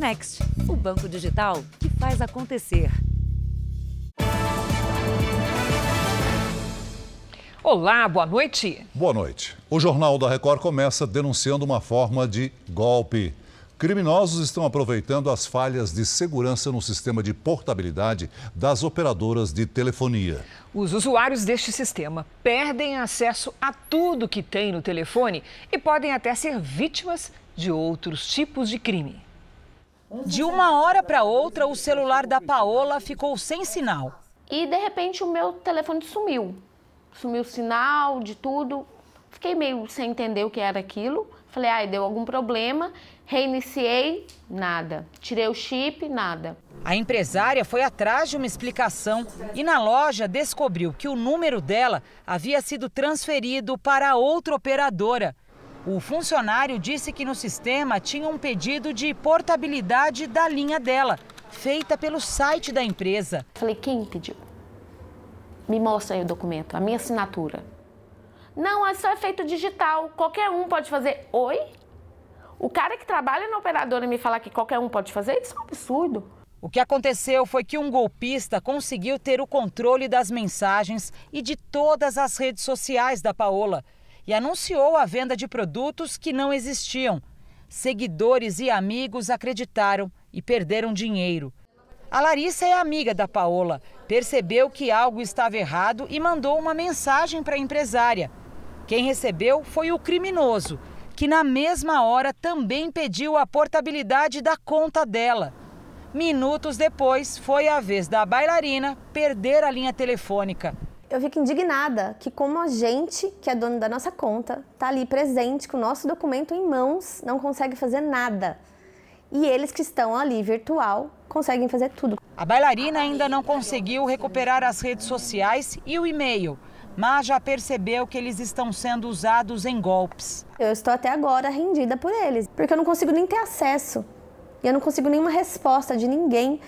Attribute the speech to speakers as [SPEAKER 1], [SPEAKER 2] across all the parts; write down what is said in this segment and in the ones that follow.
[SPEAKER 1] Next, o banco digital que faz acontecer.
[SPEAKER 2] Olá, boa noite.
[SPEAKER 3] Boa noite. O Jornal da Record começa denunciando uma forma de golpe. Criminosos estão aproveitando as falhas de segurança no sistema de portabilidade das operadoras de telefonia.
[SPEAKER 2] Os usuários deste sistema perdem acesso a tudo que tem no telefone e podem até ser vítimas de outros tipos de crime.
[SPEAKER 4] De uma hora para outra, o celular da Paola ficou sem sinal.
[SPEAKER 5] E de repente o meu telefone sumiu. Sumiu o sinal de tudo. Fiquei meio sem entender o que era aquilo. Falei, ai, deu algum problema. Reiniciei, nada. Tirei o chip, nada.
[SPEAKER 4] A empresária foi atrás de uma explicação e na loja descobriu que o número dela havia sido transferido para outra operadora. O funcionário disse que no sistema tinha um pedido de portabilidade da linha dela, feita pelo site da empresa.
[SPEAKER 5] Falei, quem pediu? Me mostra aí o documento, a minha assinatura. Não, isso é feito digital, qualquer um pode fazer. Oi? O cara que trabalha na operadora me falar que qualquer um pode fazer, isso é um absurdo.
[SPEAKER 4] O que aconteceu foi que um golpista conseguiu ter o controle das mensagens e de todas as redes sociais da Paola e anunciou a venda de produtos que não existiam. Seguidores e amigos acreditaram e perderam dinheiro. A Larissa é amiga da Paola, percebeu que algo estava errado e mandou uma mensagem para a empresária. Quem recebeu foi o criminoso, que na mesma hora também pediu a portabilidade da conta dela. Minutos depois, foi a vez da bailarina perder a linha telefônica.
[SPEAKER 6] Eu fico indignada que como a gente, que é dono da nossa conta, está ali presente com o nosso documento em mãos, não consegue fazer nada. E eles que estão ali virtual conseguem fazer tudo.
[SPEAKER 4] A bailarina ainda não conseguiu recuperar as redes sociais e o e-mail mas já percebeu que eles estão sendo usados em golpes.
[SPEAKER 6] Eu estou até agora rendida por eles, porque eu não consigo nem ter acesso. E eu não consigo nenhuma resposta de ninguém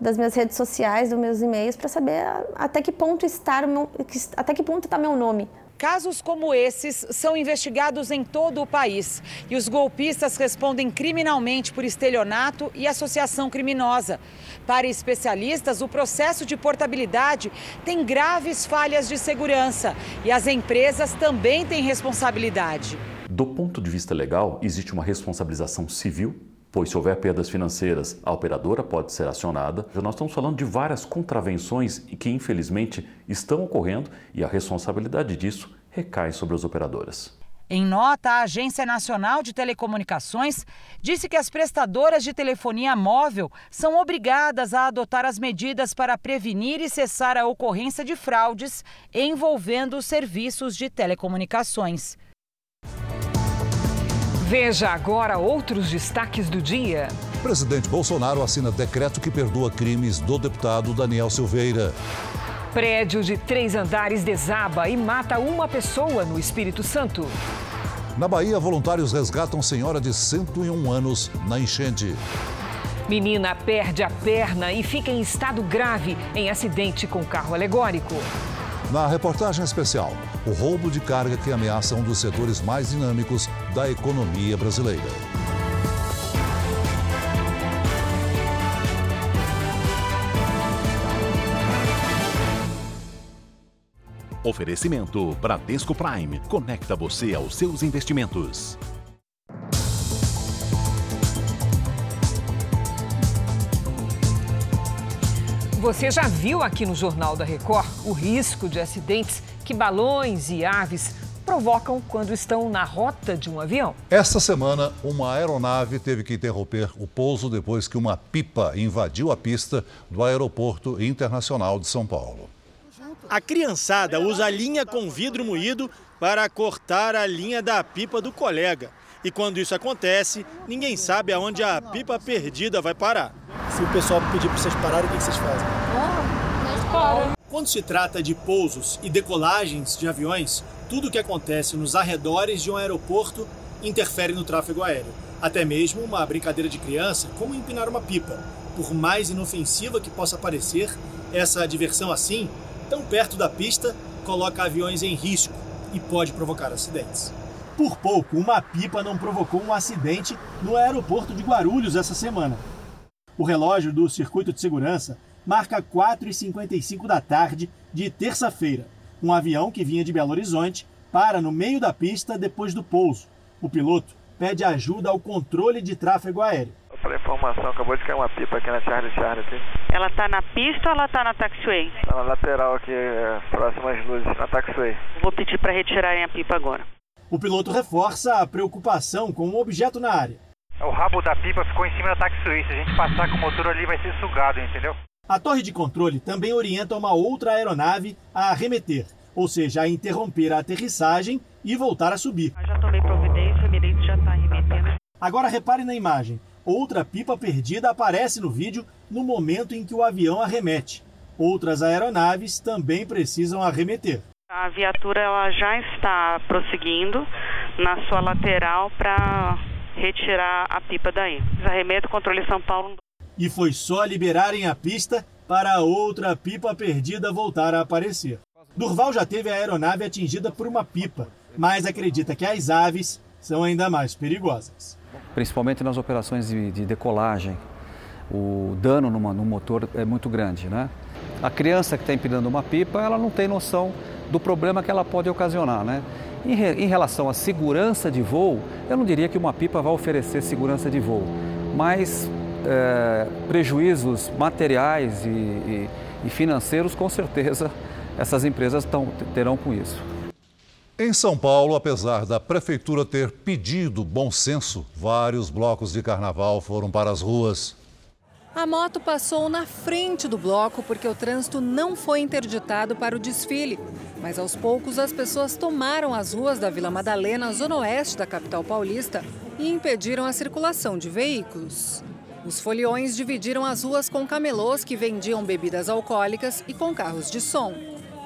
[SPEAKER 6] das minhas redes sociais, dos meus e-mails, para saber até que ponto está meu, até que ponto está meu nome.
[SPEAKER 4] Casos como esses são investigados em todo o país e os golpistas respondem criminalmente por estelionato e associação criminosa. Para especialistas, o processo de portabilidade tem graves falhas de segurança e as empresas também têm responsabilidade.
[SPEAKER 7] Do ponto de vista legal, existe uma responsabilização civil pois se houver perdas financeiras, a operadora pode ser acionada. Nós estamos falando de várias contravenções que infelizmente estão ocorrendo e a responsabilidade disso recai sobre as operadoras.
[SPEAKER 4] Em nota, a Agência Nacional de Telecomunicações disse que as prestadoras de telefonia móvel são obrigadas a adotar as medidas para prevenir e cessar a ocorrência de fraudes envolvendo os serviços de telecomunicações.
[SPEAKER 2] Veja agora outros destaques do dia.
[SPEAKER 3] Presidente Bolsonaro assina decreto que perdoa crimes do deputado Daniel Silveira.
[SPEAKER 2] Prédio de três andares desaba e mata uma pessoa no Espírito Santo.
[SPEAKER 3] Na Bahia, voluntários resgatam senhora de 101 anos na enchente.
[SPEAKER 2] Menina perde a perna e fica em estado grave em acidente com carro alegórico.
[SPEAKER 3] Na reportagem especial, o roubo de carga que ameaça um dos setores mais dinâmicos da economia brasileira.
[SPEAKER 8] Oferecimento Bradesco Prime. Conecta você aos seus investimentos.
[SPEAKER 2] Você já viu aqui no Jornal da Record o risco de acidentes que balões e aves provocam quando estão na rota de um avião?
[SPEAKER 3] Esta semana, uma aeronave teve que interromper o pouso depois que uma pipa invadiu a pista do Aeroporto Internacional de São Paulo.
[SPEAKER 9] A criançada usa a linha com vidro moído para cortar a linha da pipa do colega. E quando isso acontece, ninguém sabe aonde a pipa perdida vai parar.
[SPEAKER 10] Se o pessoal pedir para vocês pararem, o que vocês fazem?
[SPEAKER 9] Ah, quando se trata de pousos e decolagens de aviões, tudo o que acontece nos arredores de um aeroporto interfere no tráfego aéreo. Até mesmo uma brincadeira de criança, como empinar uma pipa. Por mais inofensiva que possa parecer, essa diversão assim, tão perto da pista, coloca aviões em risco e pode provocar acidentes. Por pouco, uma pipa não provocou um acidente no aeroporto de Guarulhos essa semana. O relógio do circuito de segurança marca 4h55 da tarde de terça-feira. Um avião que vinha de Belo Horizonte para no meio da pista depois do pouso. O piloto pede ajuda ao controle de tráfego aéreo.
[SPEAKER 11] Pela informação, acabou de cair uma pipa aqui na Charlie Charlie. Aqui.
[SPEAKER 12] Ela está na pista ou ela está na taxiway?
[SPEAKER 11] Está na lateral aqui, é, próxima às luzes, na taxiway.
[SPEAKER 12] Vou pedir para retirarem a pipa agora.
[SPEAKER 9] O piloto reforça a preocupação com o objeto na área.
[SPEAKER 13] O rabo da pipa ficou em cima da taxiway. Se a gente passar com o motor ali, vai ser sugado, entendeu?
[SPEAKER 9] A torre de controle também orienta uma outra aeronave a arremeter, ou seja, a interromper a aterrissagem e voltar a subir.
[SPEAKER 12] Eu já tomei providência, o já está arremetendo.
[SPEAKER 9] Agora repare na imagem. Outra pipa perdida aparece no vídeo no momento em que o avião arremete. Outras aeronaves também precisam arremeter.
[SPEAKER 12] A viatura ela já está prosseguindo na sua lateral para retirar a pipa daí. Arremeto controle São Paulo.
[SPEAKER 9] E foi só liberarem a pista para outra pipa perdida voltar a aparecer. Durval já teve a aeronave atingida por uma pipa, mas acredita que as aves são ainda mais perigosas.
[SPEAKER 14] Principalmente nas operações de, de decolagem, o dano numa, no motor é muito grande, né? A criança que está empinando uma pipa, ela não tem noção do problema que ela pode ocasionar, né? Em, re, em relação à segurança de voo, eu não diria que uma pipa vai oferecer segurança de voo, mas é, prejuízos materiais e, e, e financeiros, com certeza, essas empresas tão, terão com isso.
[SPEAKER 3] Em São Paulo, apesar da prefeitura ter pedido bom senso, vários blocos de carnaval foram para as ruas.
[SPEAKER 15] A moto passou na frente do bloco porque o trânsito não foi interditado para o desfile. Mas aos poucos as pessoas tomaram as ruas da Vila Madalena, zona oeste da capital paulista, e impediram a circulação de veículos. Os foliões dividiram as ruas com camelôs que vendiam bebidas alcoólicas e com carros de som.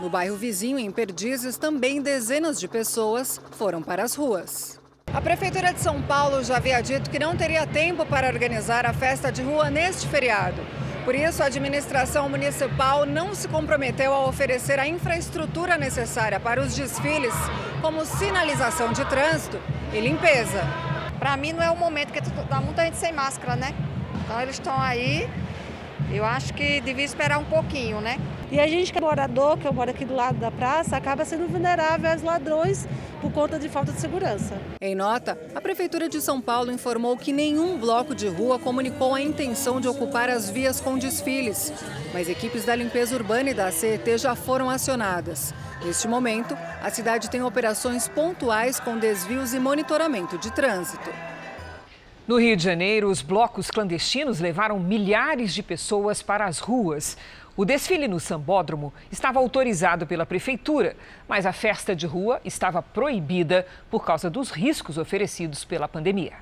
[SPEAKER 15] No bairro vizinho, em Perdizes, também dezenas de pessoas foram para as ruas. A Prefeitura de São Paulo já havia dito que não teria tempo para organizar a festa de rua neste feriado. Por isso, a administração municipal não se comprometeu a oferecer a infraestrutura necessária para os desfiles, como sinalização de trânsito e limpeza.
[SPEAKER 16] Para mim, não é o momento, porque tá muita gente sem máscara, né? Então, eles estão aí. Eu acho que devia esperar um pouquinho, né?
[SPEAKER 17] E a gente que é morador, que eu moro aqui do lado da praça, acaba sendo vulnerável aos ladrões por conta de falta de segurança.
[SPEAKER 15] Em nota, a Prefeitura de São Paulo informou que nenhum bloco de rua comunicou a intenção de ocupar as vias com desfiles, mas equipes da limpeza urbana e da CET já foram acionadas. Neste momento, a cidade tem operações pontuais com desvios e monitoramento de trânsito.
[SPEAKER 2] No Rio de Janeiro, os blocos clandestinos levaram milhares de pessoas para as ruas. O desfile no Sambódromo estava autorizado pela prefeitura, mas a festa de rua estava proibida por causa dos riscos oferecidos pela pandemia.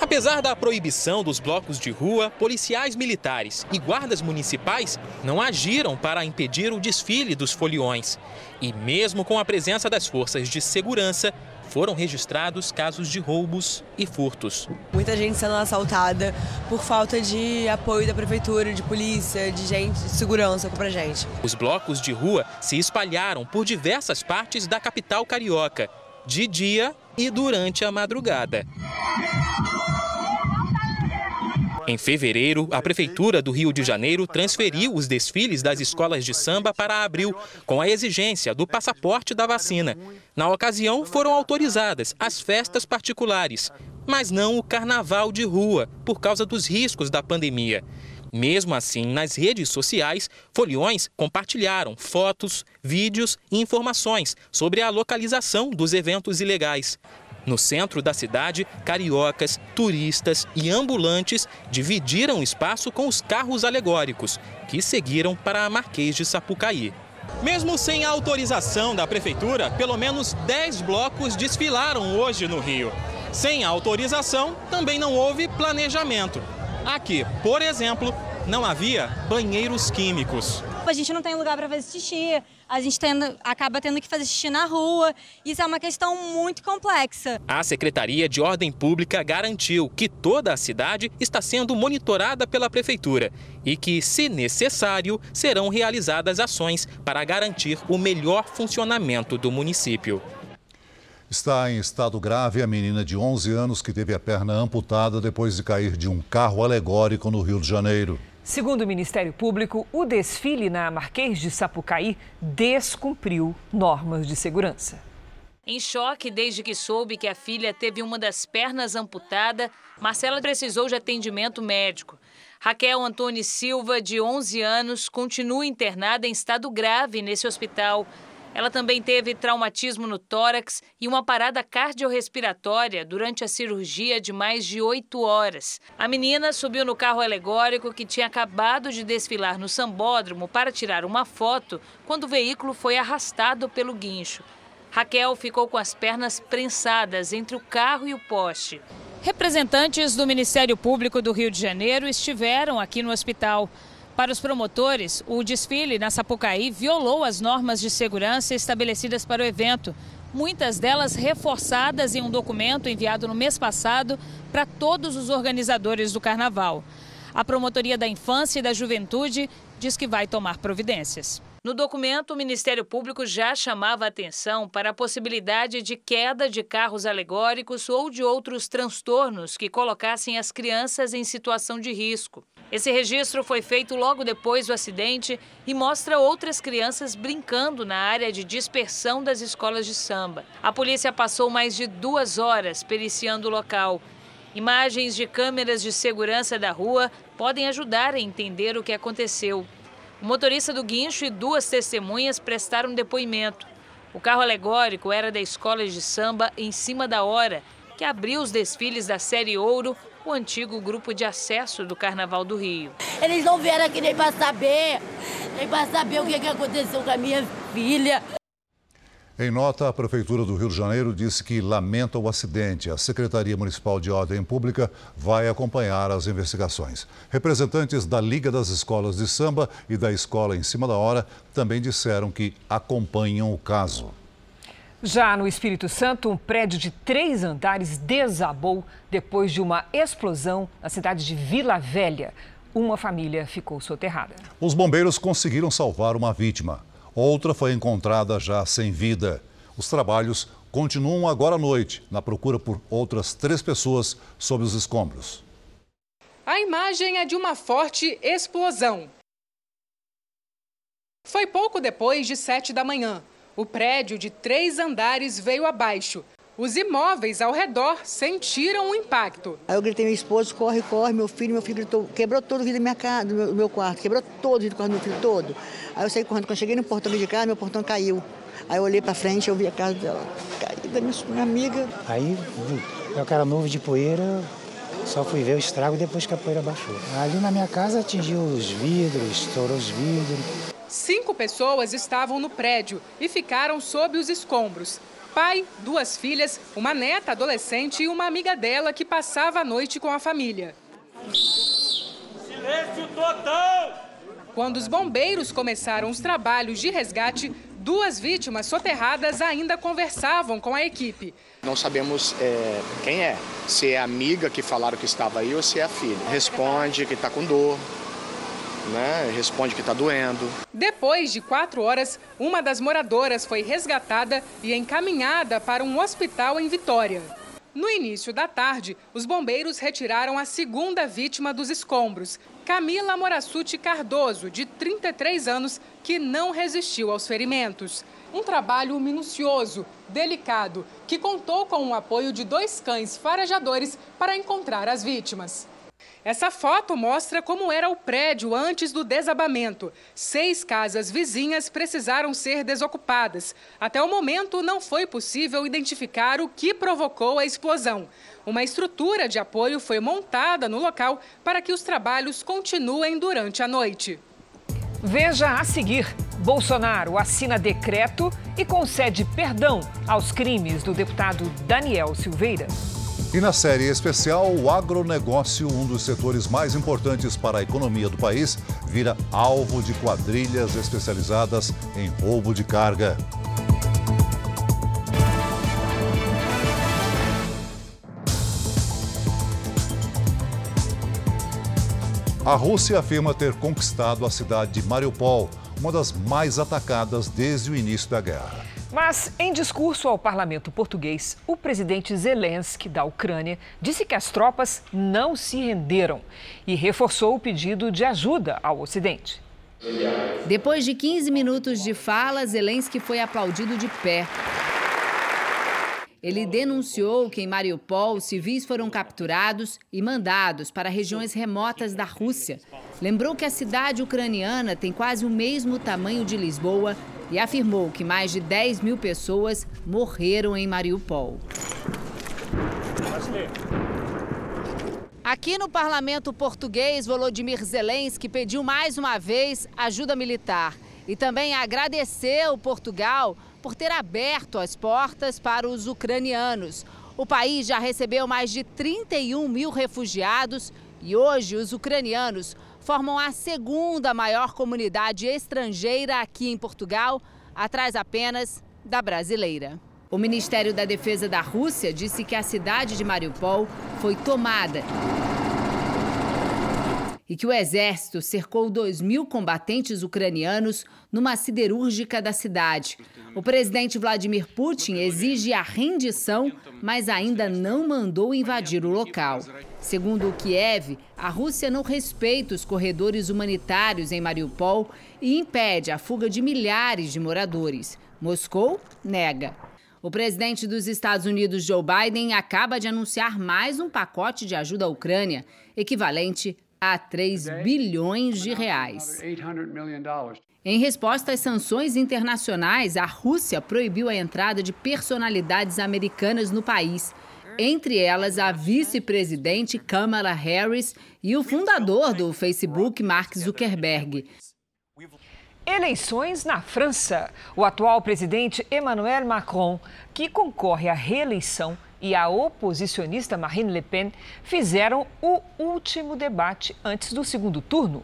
[SPEAKER 18] Apesar da proibição dos blocos de rua, policiais militares e guardas municipais não agiram para impedir o desfile dos foliões. E mesmo com a presença das forças de segurança, foram registrados casos de roubos e furtos.
[SPEAKER 19] Muita gente sendo assaltada por falta de apoio da prefeitura, de polícia, de gente, de segurança pra gente.
[SPEAKER 18] Os blocos de rua se espalharam por diversas partes da capital carioca, de dia e durante a madrugada. Em fevereiro, a Prefeitura do Rio de Janeiro transferiu os desfiles das escolas de samba para abril, com a exigência do passaporte da vacina. Na ocasião, foram autorizadas as festas particulares, mas não o carnaval de rua, por causa dos riscos da pandemia. Mesmo assim, nas redes sociais, foliões compartilharam fotos, vídeos e informações sobre a localização dos eventos ilegais. No centro da cidade, cariocas, turistas e ambulantes dividiram espaço com os carros alegóricos, que seguiram para a Marquês de Sapucaí. Mesmo sem autorização da prefeitura, pelo menos 10 blocos desfilaram hoje no Rio. Sem autorização, também não houve planejamento. Aqui, por exemplo, não havia banheiros químicos.
[SPEAKER 20] A gente não tem lugar para fazer xixi, a gente tendo, acaba tendo que fazer xixi na rua. Isso é uma questão muito complexa.
[SPEAKER 18] A Secretaria de Ordem Pública garantiu que toda a cidade está sendo monitorada pela Prefeitura e que, se necessário, serão realizadas ações para garantir o melhor funcionamento do município.
[SPEAKER 3] Está em estado grave a menina de 11 anos que teve a perna amputada depois de cair de um carro alegórico no Rio de Janeiro.
[SPEAKER 2] Segundo o Ministério Público, o desfile na Marquês de Sapucaí descumpriu normas de segurança.
[SPEAKER 21] Em choque desde que soube que a filha teve uma das pernas amputada, Marcela precisou de atendimento médico. Raquel Antônio Silva, de 11 anos, continua internada em estado grave nesse hospital. Ela também teve traumatismo no tórax e uma parada cardiorrespiratória durante a cirurgia de mais de oito horas. A menina subiu no carro alegórico que tinha acabado de desfilar no sambódromo para tirar uma foto quando o veículo foi arrastado pelo guincho. Raquel ficou com as pernas prensadas entre o carro e o poste. Representantes do Ministério Público do Rio de Janeiro estiveram aqui no hospital. Para os promotores, o desfile na Sapucaí violou as normas de segurança estabelecidas para o evento, muitas delas reforçadas em um documento enviado no mês passado para todos os organizadores do carnaval. A Promotoria da Infância e da Juventude diz que vai tomar providências. No documento, o Ministério Público já chamava atenção para a possibilidade de queda de carros alegóricos ou de outros transtornos que colocassem as crianças em situação de risco. Esse registro foi feito logo depois do acidente e mostra outras crianças brincando na área de dispersão das escolas de samba. A polícia passou mais de duas horas periciando o local. Imagens de câmeras de segurança da rua podem ajudar a entender o que aconteceu. O motorista do guincho e duas testemunhas prestaram depoimento. O carro alegórico era da escola de samba Em Cima da Hora, que abriu os desfiles da Série Ouro, o antigo grupo de acesso do Carnaval do Rio.
[SPEAKER 22] Eles não vieram aqui nem para saber, nem para saber o que aconteceu com a minha filha.
[SPEAKER 3] Em nota, a Prefeitura do Rio de Janeiro disse que lamenta o acidente. A Secretaria Municipal de Ordem Pública vai acompanhar as investigações. Representantes da Liga das Escolas de Samba e da Escola em Cima da Hora também disseram que acompanham o caso.
[SPEAKER 2] Já no Espírito Santo, um prédio de três andares desabou depois de uma explosão na cidade de Vila Velha. Uma família ficou soterrada.
[SPEAKER 3] Os bombeiros conseguiram salvar uma vítima. Outra foi encontrada já sem vida. Os trabalhos continuam agora à noite, na procura por outras três pessoas sob os escombros.
[SPEAKER 23] A imagem é de uma forte explosão. Foi pouco depois de sete da manhã. O prédio de três andares veio abaixo. Os imóveis ao redor sentiram o impacto.
[SPEAKER 24] Aí eu gritei, meu esposo, corre, corre, meu filho, meu filho gritou, quebrou todo o vidro da minha casa, do meu, do meu quarto, quebrou todo o vidro do quarto do meu filho, todo. Aí eu saí correndo, quando eu cheguei no portão de casa, meu portão caiu. Aí eu olhei pra frente, eu vi a casa dela caída, minha amiga.
[SPEAKER 25] Aí, eu cara novo de poeira, só fui ver o estrago depois que a poeira baixou. Ali na minha casa atingiu os vidros, estourou os vidros.
[SPEAKER 23] Cinco pessoas estavam no prédio e ficaram sob os escombros pai, duas filhas, uma neta adolescente e uma amiga dela que passava a noite com a família. Silêncio total! Quando os bombeiros começaram os trabalhos de resgate, duas vítimas soterradas ainda conversavam com a equipe.
[SPEAKER 26] Não sabemos é, quem é, se é a amiga que falaram que estava aí ou se é a filha. Responde que está com dor, né? Responde que está doendo.
[SPEAKER 23] Depois de quatro horas, uma das moradoras foi resgatada e encaminhada para um hospital em Vitória. No início da tarde, os bombeiros retiraram a segunda vítima dos escombros, Camila Morassuti Cardoso, de 33 anos, que não resistiu aos ferimentos. Um trabalho minucioso, delicado, que contou com o apoio de dois cães farejadores para encontrar as vítimas. Essa foto mostra como era o prédio antes do desabamento. Seis casas vizinhas precisaram ser desocupadas. Até o momento, não foi possível identificar o que provocou a explosão. Uma estrutura de apoio foi montada no local para que os trabalhos continuem durante a noite.
[SPEAKER 2] Veja a seguir: Bolsonaro assina decreto e concede perdão aos crimes do deputado Daniel Silveira.
[SPEAKER 3] E na série especial, o agronegócio, um dos setores mais importantes para a economia do país, vira alvo de quadrilhas especializadas em roubo de carga. A Rússia afirma ter conquistado a cidade de Mariupol, uma das mais atacadas desde o início da guerra.
[SPEAKER 2] Mas, em discurso ao parlamento português, o presidente Zelensky da Ucrânia disse que as tropas não se renderam e reforçou o pedido de ajuda ao Ocidente.
[SPEAKER 27] Depois de 15 minutos de fala, Zelensky foi aplaudido de pé. Ele denunciou que em Mariupol civis foram capturados e mandados para regiões remotas da Rússia. Lembrou que a cidade ucraniana tem quase o mesmo tamanho de Lisboa e afirmou que mais de 10 mil pessoas morreram em Mariupol. Aqui no parlamento português, Volodymyr Zelensky pediu mais uma vez ajuda militar e também agradeceu Portugal por ter aberto as portas para os ucranianos. O país já recebeu mais de 31 mil refugiados e hoje os ucranianos formam a segunda maior comunidade estrangeira aqui em Portugal, atrás apenas da brasileira. O Ministério da Defesa da Rússia disse que a cidade de Mariupol foi tomada e que o exército cercou 2 mil combatentes ucranianos numa siderúrgica da cidade. O presidente Vladimir Putin exige a rendição, mas ainda não mandou invadir o local. Segundo o Kiev, a Rússia não respeita os corredores humanitários em Mariupol e impede a fuga de milhares de moradores. Moscou nega. O presidente dos Estados Unidos, Joe Biden, acaba de anunciar mais um pacote de ajuda à Ucrânia, equivalente a 3 bilhões de reais. Em resposta às sanções internacionais, a Rússia proibiu a entrada de personalidades americanas no país, entre elas a vice-presidente Kamala Harris e o fundador do Facebook, Mark Zuckerberg.
[SPEAKER 2] Eleições na França. O atual presidente Emmanuel Macron, que concorre à reeleição, e a oposicionista Marine Le Pen fizeram o último debate antes do segundo turno.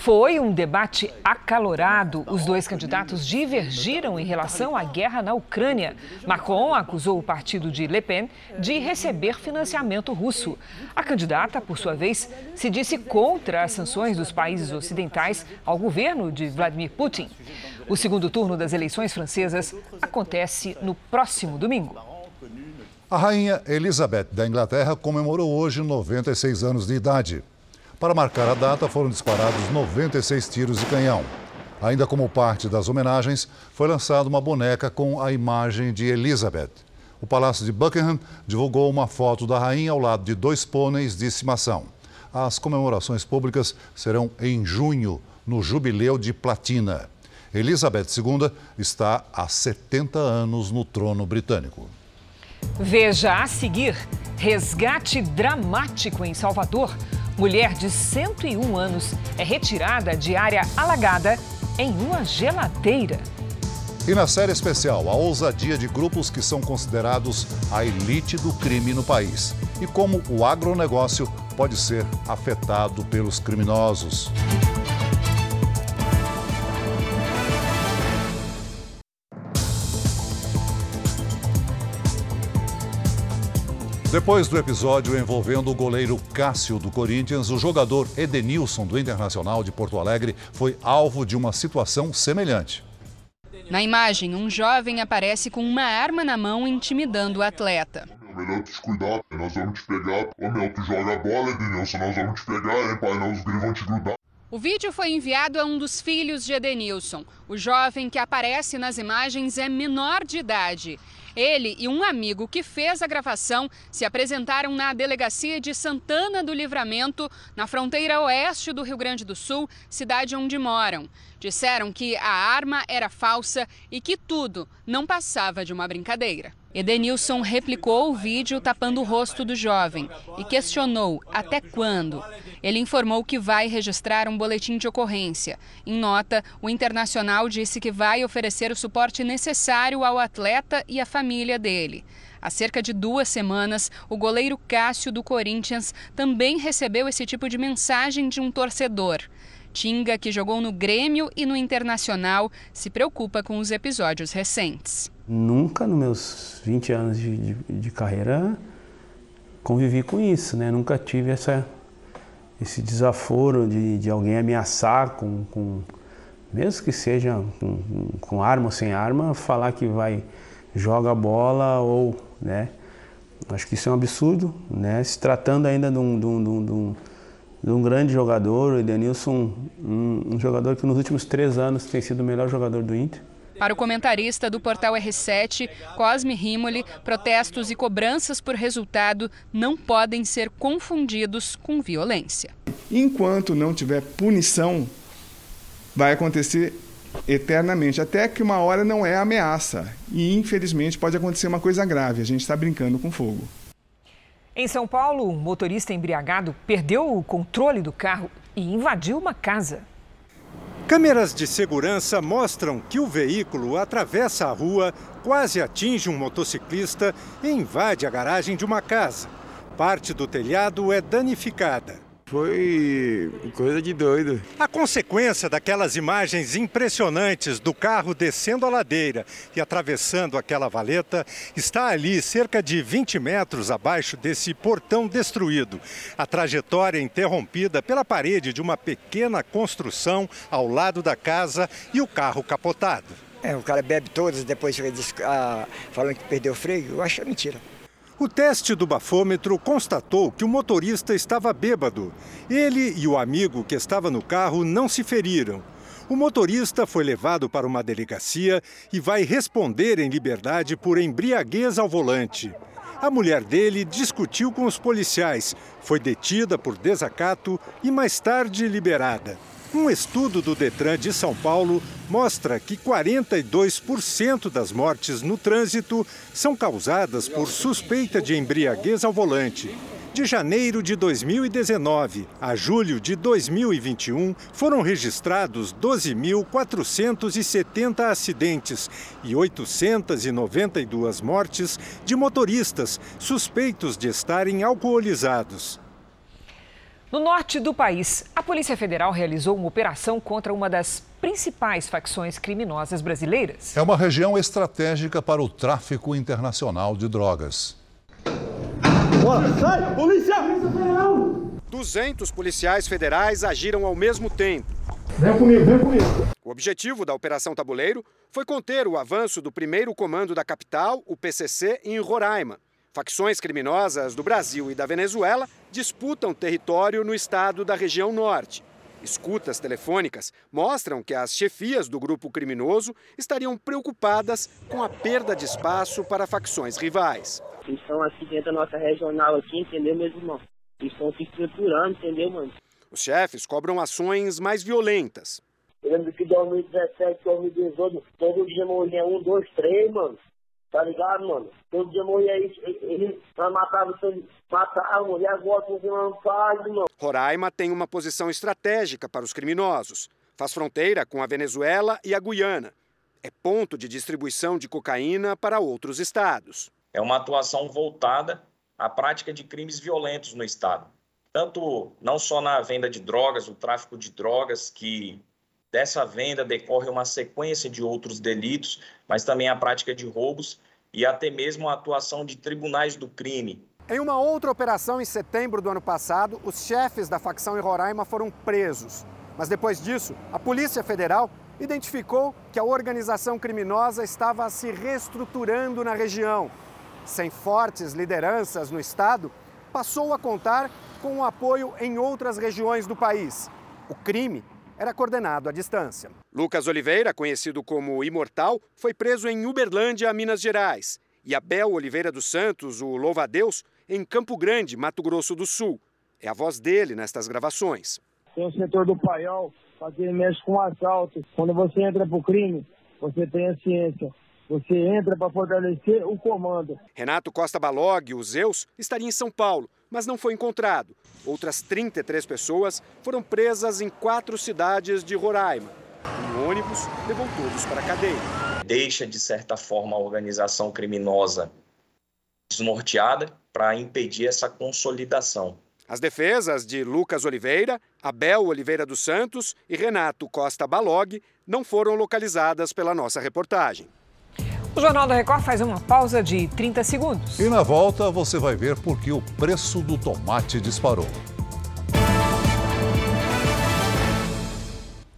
[SPEAKER 2] Foi um debate acalorado. Os dois candidatos divergiram em relação à guerra na Ucrânia. Macron acusou o partido de Le Pen de receber financiamento russo. A candidata, por sua vez, se disse contra as sanções dos países ocidentais ao governo de Vladimir Putin. O segundo turno das eleições francesas acontece no próximo domingo.
[SPEAKER 3] A rainha Elizabeth da Inglaterra comemorou hoje 96 anos de idade. Para marcar a data, foram disparados 96 tiros de canhão. Ainda como parte das homenagens, foi lançada uma boneca com a imagem de Elizabeth. O Palácio de Buckingham divulgou uma foto da rainha ao lado de dois pôneis de estimação. As comemorações públicas serão em junho, no Jubileu de Platina. Elizabeth II está há 70 anos no trono britânico.
[SPEAKER 2] Veja a seguir: resgate dramático em Salvador. Mulher de 101 anos é retirada de área alagada em uma geladeira.
[SPEAKER 3] E na série especial, a ousadia de grupos que são considerados a elite do crime no país e como o agronegócio pode ser afetado pelos criminosos. Depois do episódio envolvendo o goleiro Cássio do Corinthians, o jogador Edenilson do Internacional de Porto Alegre foi alvo de uma situação semelhante.
[SPEAKER 28] Na imagem, um jovem aparece com uma arma na mão intimidando o atleta.
[SPEAKER 29] Melhor tu cuidar, nós vamos te pegar. Ô meu, tu joga a bola, Edenilson, nós vamos te pegar, hein, pai, nós vão te grudar.
[SPEAKER 28] O vídeo foi enviado a um dos filhos de Edenilson. O jovem que aparece nas imagens é menor de idade. Ele e um amigo que fez a gravação se apresentaram na delegacia de Santana do Livramento, na fronteira oeste do Rio Grande do Sul, cidade onde moram. Disseram que a arma era falsa e que tudo não passava de uma brincadeira. Edenilson replicou o vídeo tapando o rosto do jovem e questionou até quando. Ele informou que vai registrar um boletim de ocorrência. Em nota, o Internacional disse que vai oferecer o suporte necessário ao atleta e à família dele. Há cerca de duas semanas, o goleiro Cássio do Corinthians também recebeu esse tipo de mensagem de um torcedor. Tinga, que jogou no Grêmio e no Internacional, se preocupa com os episódios recentes.
[SPEAKER 30] Nunca, nos meus 20 anos de, de, de carreira, convivi com isso, né? Nunca tive essa, esse desaforo de, de alguém ameaçar com, com, mesmo que seja com, com arma ou sem arma, falar que vai joga bola ou, né? Acho que isso é um absurdo, né? Se tratando ainda de um, de um, de um, de um grande jogador, o Edenilson, um, um jogador que nos últimos três anos tem sido o melhor jogador do Inter.
[SPEAKER 28] Para o comentarista do portal R7, Cosme Rimoli, protestos e cobranças por resultado não podem ser confundidos com violência.
[SPEAKER 31] Enquanto não tiver punição, vai acontecer eternamente, até que uma hora não é ameaça. E infelizmente pode acontecer uma coisa grave, a gente está brincando com fogo.
[SPEAKER 2] Em São Paulo, um motorista embriagado perdeu o controle do carro e invadiu uma casa.
[SPEAKER 32] Câmeras de segurança mostram que o veículo atravessa a rua, quase atinge um motociclista e invade a garagem de uma casa. Parte do telhado é danificada.
[SPEAKER 33] Foi coisa de doido.
[SPEAKER 32] A consequência daquelas imagens impressionantes do carro descendo a ladeira e atravessando aquela valeta está ali, cerca de 20 metros abaixo desse portão destruído. A trajetória interrompida pela parede de uma pequena construção ao lado da casa e o carro capotado.
[SPEAKER 33] É, o cara bebe todas, depois chega ah, falando que perdeu o freio. Eu acho mentira.
[SPEAKER 32] O teste do bafômetro constatou que o motorista estava bêbado. Ele e o amigo que estava no carro não se feriram. O motorista foi levado para uma delegacia e vai responder em liberdade por embriaguez ao volante. A mulher dele discutiu com os policiais, foi detida por desacato e mais tarde liberada. Um estudo do Detran de São Paulo mostra que 42% das mortes no trânsito são causadas por suspeita de embriaguez ao volante. De janeiro de 2019 a julho de 2021, foram registrados 12.470 acidentes e 892 mortes de motoristas suspeitos de estarem alcoolizados.
[SPEAKER 2] No norte do país, a Polícia Federal realizou uma operação contra uma das principais facções criminosas brasileiras.
[SPEAKER 3] É uma região estratégica para o tráfico internacional de drogas.
[SPEAKER 34] Bora, sai! Polícia! Polícia Federal!
[SPEAKER 32] 200 policiais federais agiram ao mesmo tempo.
[SPEAKER 34] Vem comigo, vem comigo.
[SPEAKER 32] O objetivo da Operação Tabuleiro foi conter o avanço do primeiro comando da capital, o PCC, em Roraima. Facções criminosas do Brasil e da Venezuela disputam território no estado da região norte. Escutas telefônicas mostram que as chefias do grupo criminoso estariam preocupadas com a perda de espaço para facções rivais.
[SPEAKER 35] Eles estão aqui dentro da nossa regional aqui, entendeu, meus irmãos? Eles estão se estruturando, entendeu, mano?
[SPEAKER 32] Os chefes cobram ações mais violentas.
[SPEAKER 35] Eu lembro que 2017, 2018, todo dia morria um, dois, três, mano. Tá ligado, mano? Todo dia morria aí, ele matava, matava, e agora você não faz, mano.
[SPEAKER 32] Roraima tem uma posição estratégica para os criminosos. Faz fronteira com a Venezuela e a Guiana. É ponto de distribuição de cocaína para outros estados.
[SPEAKER 36] É uma atuação voltada à prática de crimes violentos no estado. Tanto não só na venda de drogas, o tráfico de drogas, que dessa venda decorre uma sequência de outros delitos, mas também a prática de roubos e até mesmo a atuação de tribunais do crime.
[SPEAKER 32] Em uma outra operação em setembro do ano passado, os chefes da facção em Roraima foram presos. Mas depois disso, a Polícia Federal identificou que a organização criminosa estava se reestruturando na região. Sem fortes lideranças no estado, passou a contar com o apoio em outras regiões do país. O crime era coordenado à distância. Lucas Oliveira, conhecido como Imortal, foi preso em Uberlândia, Minas Gerais. E Abel Oliveira dos Santos, o Louva-a-Deus, em Campo Grande, Mato Grosso do Sul. É a voz dele nestas gravações.
[SPEAKER 35] Tem o setor do paiol, que mexe com assalto. Quando você entra para o crime, você tem a ciência. Você entra para fortalecer o comando.
[SPEAKER 32] Renato Costa Balog, o Zeus, estaria em São Paulo, mas não foi encontrado. Outras 33 pessoas foram presas em quatro cidades de Roraima. Um ônibus levou todos para a cadeia.
[SPEAKER 36] Deixa, de certa forma, a organização criminosa desnorteada para impedir essa consolidação.
[SPEAKER 32] As defesas de Lucas Oliveira, Abel Oliveira dos Santos e Renato Costa Balog não foram localizadas pela nossa reportagem.
[SPEAKER 2] O Jornal da Record faz uma pausa de 30 segundos.
[SPEAKER 3] E na volta você vai ver por que o preço do tomate disparou.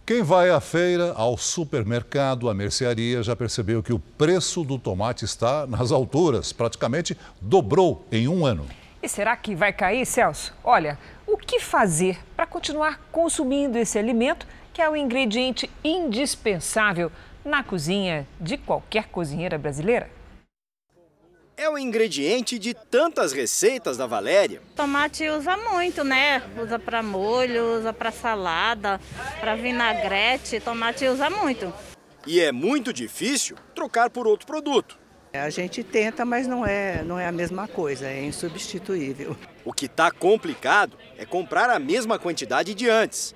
[SPEAKER 3] Quem vai à feira, ao supermercado, à mercearia, já percebeu que o preço do tomate está nas alturas, praticamente dobrou em um ano.
[SPEAKER 2] E será que vai cair, Celso? Olha, o que fazer para continuar consumindo esse alimento, que é o ingrediente indispensável na cozinha de qualquer cozinheira brasileira?
[SPEAKER 37] É o ingrediente de tantas receitas da Valéria.
[SPEAKER 38] Tomate usa muito, né? Usa para molho, usa para salada, para vinagrete. Tomate usa muito.
[SPEAKER 37] E é muito difícil trocar por outro produto.
[SPEAKER 39] A gente tenta, mas não é, não é a mesma coisa, é insubstituível.
[SPEAKER 37] O que está complicado é comprar a mesma quantidade de antes.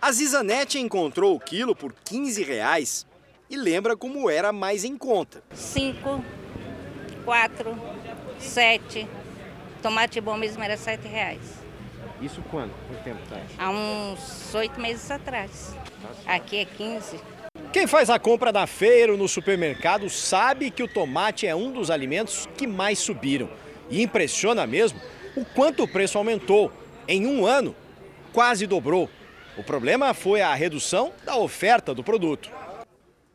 [SPEAKER 37] A Zizanete encontrou o quilo por 15 reais e lembra como era mais em conta.
[SPEAKER 38] Cinco, quatro, sete. Tomate bom mesmo era sete reais.
[SPEAKER 37] Isso quando? Quanto tempo atrás?
[SPEAKER 38] Há uns oito meses atrás. Aqui é 15.
[SPEAKER 37] Quem faz a compra na feira ou no supermercado sabe que o tomate é um dos alimentos que mais subiram. E impressiona mesmo o quanto o preço aumentou. Em um ano, quase dobrou. O problema foi a redução da oferta do produto.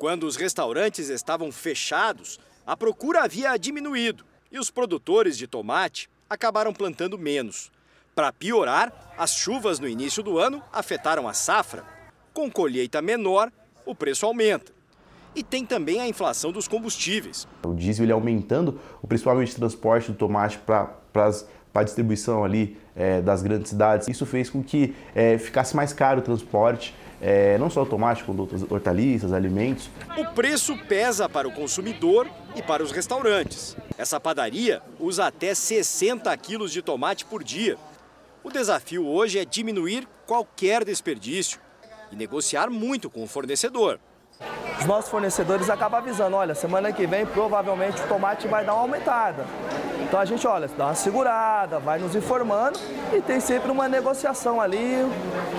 [SPEAKER 37] Quando os restaurantes estavam fechados, a procura havia diminuído e os produtores de tomate acabaram plantando menos. Para piorar, as chuvas no início do ano afetaram a safra. Com colheita menor, o preço aumenta. E tem também a inflação dos combustíveis.
[SPEAKER 40] O diesel ele aumentando, principalmente o transporte do tomate para a distribuição ali é, das grandes cidades. Isso fez com que é, ficasse mais caro o transporte, é, não só o tomate, como outras hortaliças, alimentos.
[SPEAKER 37] O preço pesa para o consumidor e para os restaurantes. Essa padaria usa até 60 quilos de tomate por dia. O desafio hoje é diminuir qualquer desperdício e negociar muito com o fornecedor.
[SPEAKER 41] Os nossos fornecedores acabam avisando, olha, semana que vem provavelmente o tomate vai dar uma aumentada. Então a gente, olha, dá uma segurada, vai nos informando e tem sempre uma negociação ali.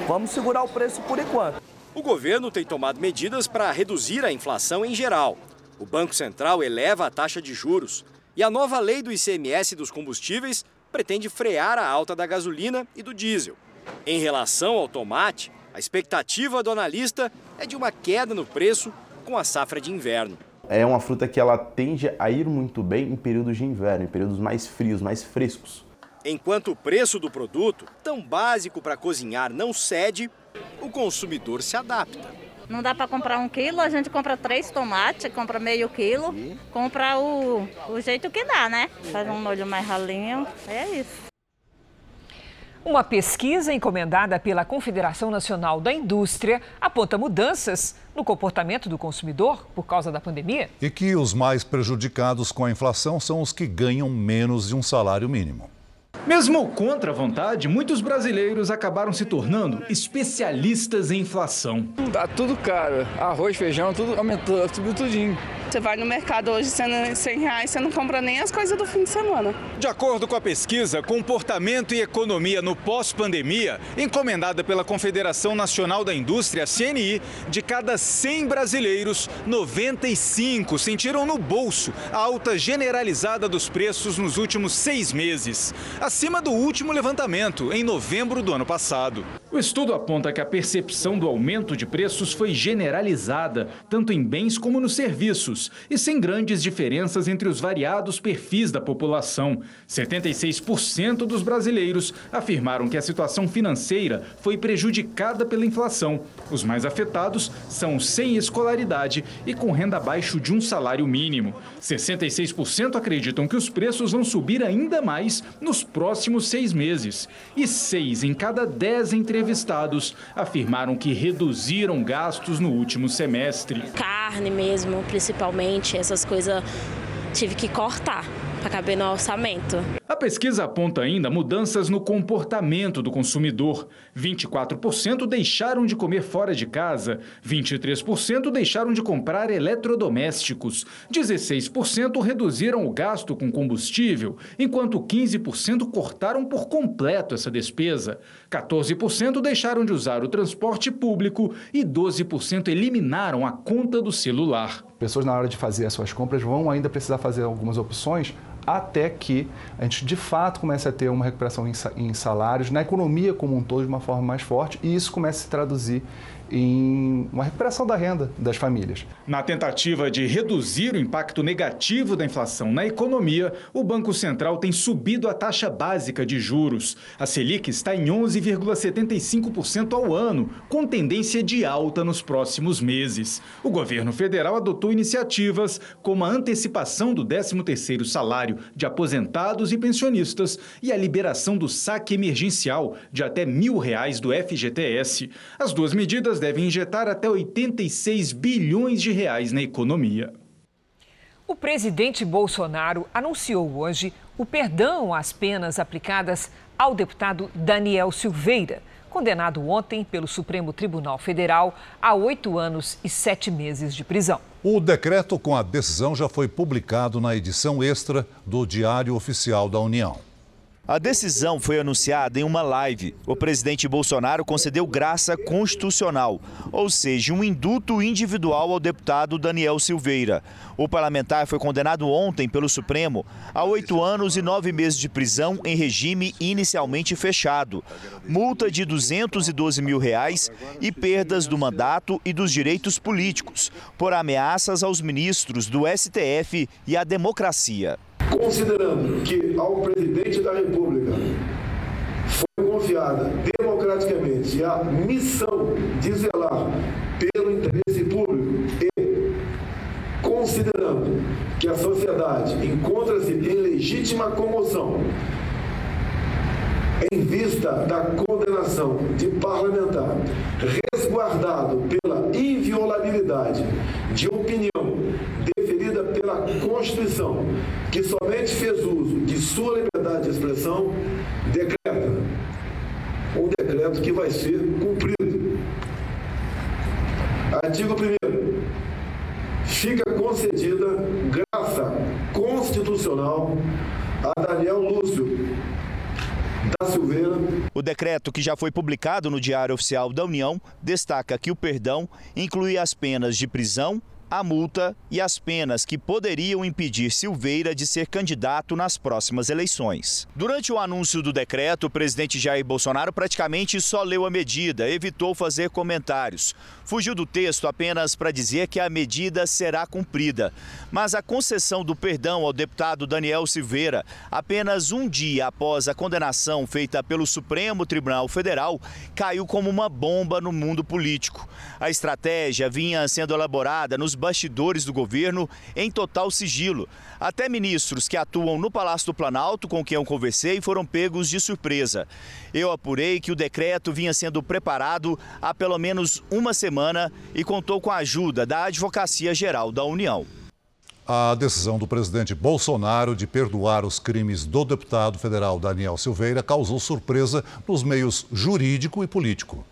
[SPEAKER 41] Vamos segurar o preço por enquanto.
[SPEAKER 37] O governo tem tomado medidas para reduzir a inflação em geral. O Banco Central eleva a taxa de juros e a nova lei do ICMS dos combustíveis pretende frear a alta da gasolina e do diesel. Em relação ao tomate, a expectativa do analista é de uma queda no preço com a safra de inverno.
[SPEAKER 40] É uma fruta que ela tende a ir muito bem em períodos de inverno, em períodos mais frios, mais frescos.
[SPEAKER 37] Enquanto o preço do produto, tão básico para cozinhar, não cede, o consumidor se adapta.
[SPEAKER 38] Não dá para comprar um quilo, a gente compra três tomates, compra meio quilo, compra o, o jeito que dá, né? Faz um molho mais ralinho, é isso.
[SPEAKER 2] Uma pesquisa encomendada pela Confederação Nacional da Indústria aponta mudanças no comportamento do consumidor por causa da pandemia.
[SPEAKER 3] E que os mais prejudicados com a inflação são os que ganham menos de um salário mínimo.
[SPEAKER 42] Mesmo contra a vontade, muitos brasileiros acabaram se tornando especialistas em inflação.
[SPEAKER 43] Tá tudo caro. Arroz, feijão, tudo aumentou, subiu tudinho.
[SPEAKER 44] Você vai no mercado hoje, sendo 100 reais, você não compra nem as coisas do fim de semana.
[SPEAKER 42] De acordo com a pesquisa Comportamento e Economia no Pós-Pandemia, encomendada pela Confederação Nacional da Indústria, CNI, de cada 100 brasileiros, 95 sentiram no bolso a alta generalizada dos preços nos últimos seis meses, acima do último levantamento, em novembro do ano passado. O estudo aponta que a percepção do aumento de preços foi generalizada, tanto em bens como nos serviços e sem grandes diferenças entre os variados perfis da população. 76% dos brasileiros afirmaram que a situação financeira foi prejudicada pela inflação. Os mais afetados são sem escolaridade e com renda abaixo de um salário mínimo. 66% acreditam que os preços vão subir ainda mais nos próximos seis meses. E seis em cada dez entrevistados afirmaram que reduziram gastos no último semestre.
[SPEAKER 45] Carne mesmo, principalmente, essas coisas tive que cortar para caber no orçamento.
[SPEAKER 42] A pesquisa aponta ainda mudanças no comportamento do consumidor. 24% deixaram de comer fora de casa, 23% deixaram de comprar eletrodomésticos, 16% reduziram o gasto com combustível, enquanto 15% cortaram por completo essa despesa. 14% deixaram de usar o transporte público e 12% eliminaram a conta do celular.
[SPEAKER 46] Pessoas, na hora de fazer as suas compras, vão ainda precisar fazer algumas opções
[SPEAKER 47] até que a gente de fato comece a ter uma recuperação em salários, na economia como um todo, de uma forma mais forte, e isso comece a se traduzir em uma recuperação da renda das famílias.
[SPEAKER 42] Na tentativa de reduzir o impacto negativo da inflação na economia, o Banco Central tem subido a taxa básica de juros. A Selic está em 11,75% ao ano, com tendência de alta nos próximos meses. O governo federal adotou iniciativas como a antecipação do 13º salário de aposentados e pensionistas e a liberação do saque emergencial de até mil reais do FGTS. As duas medidas devem injetar até 86 bilhões de reais na economia.
[SPEAKER 2] O presidente Bolsonaro anunciou hoje o perdão às penas aplicadas ao deputado Daniel Silveira, condenado ontem pelo Supremo Tribunal Federal a oito anos e sete meses de prisão.
[SPEAKER 3] O decreto com a decisão já foi publicado na edição extra do Diário Oficial da União.
[SPEAKER 48] A decisão foi anunciada em uma live. O presidente Bolsonaro concedeu graça constitucional, ou seja, um induto individual ao deputado Daniel Silveira. O parlamentar foi condenado ontem pelo Supremo a oito anos e nove meses de prisão em regime inicialmente fechado, multa de 212 mil reais e perdas do mandato e dos direitos políticos por ameaças aos ministros do STF e à democracia.
[SPEAKER 49] Considerando que ao presidente da República foi confiada democraticamente a missão de zelar pelo interesse público e considerando que a sociedade encontra-se em legítima comoção em vista da condenação de parlamentar resguardado pela inviolabilidade de opinião pela Constituição, que somente fez uso de sua liberdade de expressão, decreta um decreto que vai ser cumprido. Artigo 1 Fica concedida graça constitucional a Daniel Lúcio.
[SPEAKER 48] O decreto, que já foi publicado no Diário Oficial da União, destaca que o perdão inclui as penas de prisão a multa e as penas que poderiam impedir Silveira de ser candidato nas próximas eleições. Durante o anúncio do decreto, o presidente Jair Bolsonaro praticamente só leu a medida, evitou fazer comentários. Fugiu do texto apenas para dizer que a medida será cumprida. Mas a concessão do perdão ao deputado Daniel Silveira, apenas um dia após a condenação feita pelo Supremo Tribunal Federal, caiu como uma bomba no mundo político. A estratégia vinha sendo elaborada nos bastidores do governo em total sigilo. Até ministros que atuam no Palácio do Planalto, com quem eu conversei, foram pegos de surpresa. Eu apurei que o decreto vinha sendo preparado há pelo menos uma semana e contou com a ajuda da Advocacia Geral da União.
[SPEAKER 3] A decisão do presidente Bolsonaro de perdoar os crimes do deputado federal Daniel Silveira causou surpresa nos meios jurídico e político.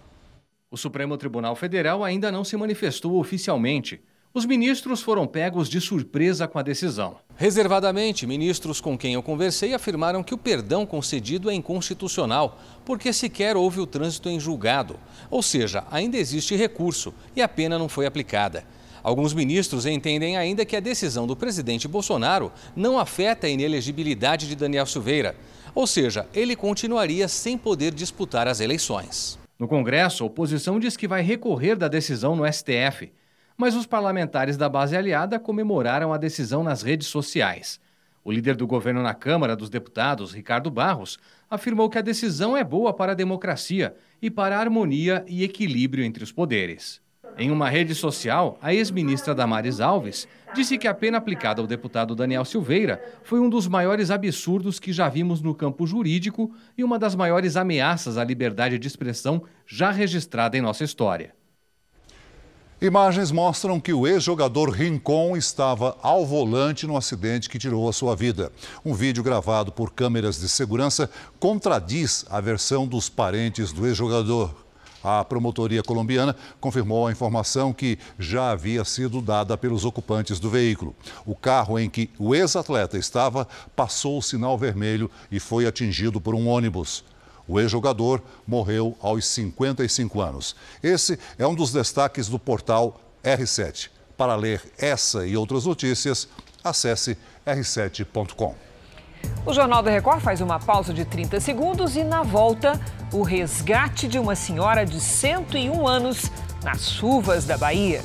[SPEAKER 50] O Supremo Tribunal Federal ainda não se manifestou oficialmente. Os ministros foram pegos de surpresa com a decisão. Reservadamente, ministros com quem eu conversei afirmaram que o perdão concedido é inconstitucional, porque sequer houve o trânsito em julgado. Ou seja, ainda existe recurso e a pena não foi aplicada. Alguns ministros entendem ainda que a decisão do presidente Bolsonaro não afeta a inelegibilidade de Daniel Silveira. Ou seja, ele continuaria sem poder disputar as eleições. No Congresso, a oposição diz que vai recorrer da decisão no STF mas os parlamentares da base aliada comemoraram a decisão nas redes sociais. O líder do governo na Câmara dos Deputados, Ricardo Barros, afirmou que a decisão é boa para a democracia e para a harmonia e equilíbrio entre os poderes. Em uma rede social, a ex-ministra Damares Alves disse que a pena aplicada ao deputado Daniel Silveira foi um dos maiores absurdos que já vimos no campo jurídico e uma das maiores ameaças à liberdade de expressão já registrada em nossa história.
[SPEAKER 3] Imagens mostram que o ex-jogador Rincon estava ao volante no acidente que tirou a sua vida. Um vídeo gravado por câmeras de segurança contradiz a versão dos parentes do ex-jogador. A promotoria colombiana confirmou a informação que já havia sido dada pelos ocupantes do veículo. O carro em que o ex-atleta estava passou o sinal vermelho e foi atingido por um ônibus. O ex-jogador morreu aos 55 anos. Esse é um dos destaques do portal R7. Para ler essa e outras notícias, acesse r7.com.
[SPEAKER 2] O Jornal da Record faz uma pausa de 30 segundos e, na volta, o resgate de uma senhora de 101 anos nas chuvas da Bahia.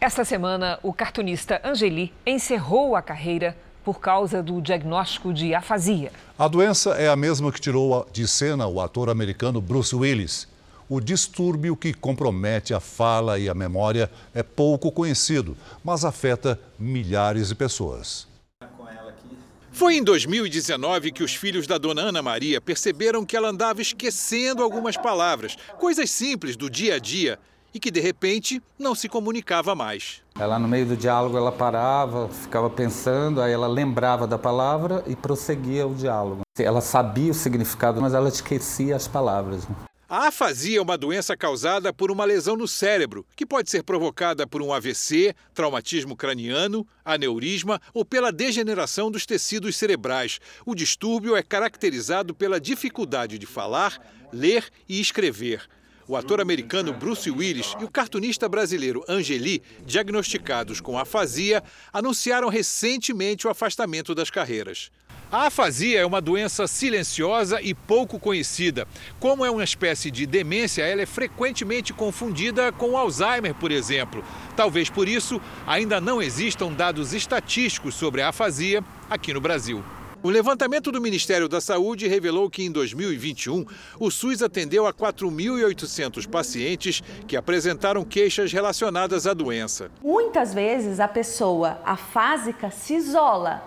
[SPEAKER 2] Esta semana, o cartunista Angeli encerrou a carreira por causa do diagnóstico de afasia.
[SPEAKER 3] A doença é a mesma que tirou de cena o ator americano Bruce Willis. O distúrbio que compromete a fala e a memória é pouco conhecido, mas afeta milhares de pessoas.
[SPEAKER 51] Foi em 2019 que os filhos da dona Ana Maria perceberam que ela andava esquecendo algumas palavras, coisas simples do dia a dia, e que de repente não se comunicava mais.
[SPEAKER 52] Ela no meio do diálogo ela parava, ficava pensando, aí ela lembrava da palavra e prosseguia o diálogo. Ela sabia o significado, mas ela esquecia as palavras.
[SPEAKER 51] A afasia é uma doença causada por uma lesão no cérebro, que pode ser provocada por um AVC, traumatismo craniano, aneurisma ou pela degeneração dos tecidos cerebrais. O distúrbio é caracterizado pela dificuldade de falar, ler e escrever. O ator americano Bruce Willis e o cartunista brasileiro Angeli, diagnosticados com afasia, anunciaram recentemente o afastamento das carreiras. A afasia é uma doença silenciosa e pouco conhecida. Como é uma espécie de demência, ela é frequentemente confundida com Alzheimer, por exemplo. Talvez por isso ainda não existam dados estatísticos sobre a afasia aqui no Brasil. O levantamento do Ministério da Saúde revelou que em 2021 o SUS atendeu a 4.800 pacientes que apresentaram queixas relacionadas à doença.
[SPEAKER 53] Muitas vezes a pessoa afásica se isola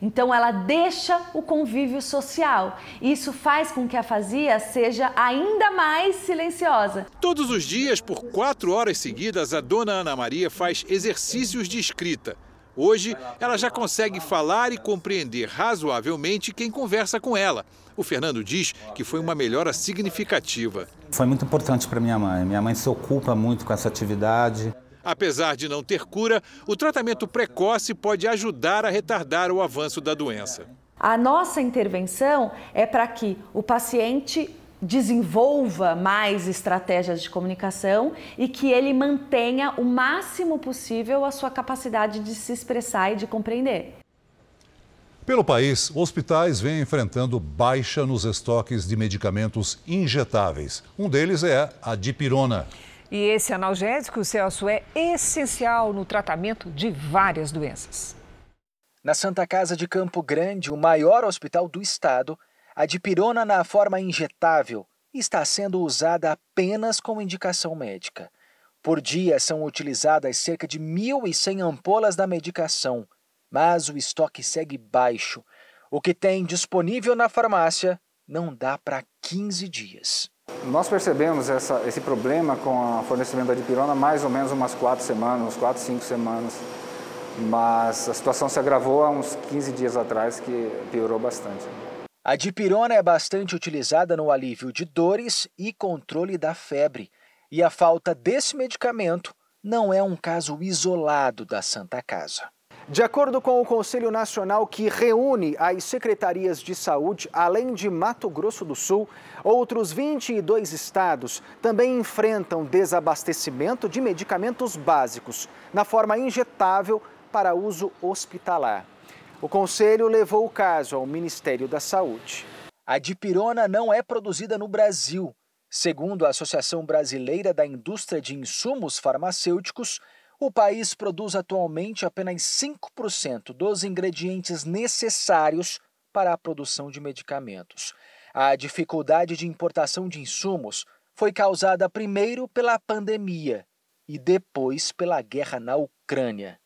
[SPEAKER 53] então ela deixa o convívio social. Isso faz com que a afasia seja ainda mais silenciosa.
[SPEAKER 51] Todos os dias, por quatro horas seguidas, a dona Ana Maria faz exercícios de escrita. Hoje, ela já consegue falar e compreender razoavelmente quem conversa com ela. O Fernando diz que foi uma melhora significativa.
[SPEAKER 52] Foi muito importante para minha mãe. Minha mãe se ocupa muito com essa atividade.
[SPEAKER 51] Apesar de não ter cura, o tratamento precoce pode ajudar a retardar o avanço da doença.
[SPEAKER 53] A nossa intervenção é para que o paciente desenvolva mais estratégias de comunicação e que ele mantenha o máximo possível a sua capacidade de se expressar e de compreender.
[SPEAKER 3] Pelo país, hospitais vêm enfrentando baixa nos estoques de medicamentos injetáveis. Um deles é a dipirona.
[SPEAKER 2] E esse analgésico, Celso, é essencial no tratamento de várias doenças.
[SPEAKER 54] Na Santa Casa de Campo Grande, o maior hospital do estado, a dipirona na forma injetável está sendo usada apenas com indicação médica. Por dia são utilizadas cerca de 1.100 ampolas da medicação, mas o estoque segue baixo. O que tem disponível na farmácia não dá para 15 dias.
[SPEAKER 55] Nós percebemos essa, esse problema com o fornecimento da dipirona mais ou menos umas quatro semanas, uns quatro, cinco semanas. Mas a situação se agravou há uns 15 dias atrás, que piorou bastante.
[SPEAKER 54] A dipirona é bastante utilizada no alívio de dores e controle da febre. E a falta desse medicamento não é um caso isolado da Santa Casa. De acordo com o Conselho Nacional que reúne as secretarias de saúde, além de Mato Grosso do Sul, outros 22 estados também enfrentam desabastecimento de medicamentos básicos na forma injetável para uso hospitalar. O conselho levou o caso ao Ministério da Saúde. A dipirona não é produzida no Brasil. Segundo a Associação Brasileira da Indústria de Insumos Farmacêuticos, o país produz atualmente apenas 5% dos ingredientes necessários para a produção de medicamentos. A dificuldade de importação de insumos foi causada primeiro pela pandemia e depois pela guerra na Ucrânia.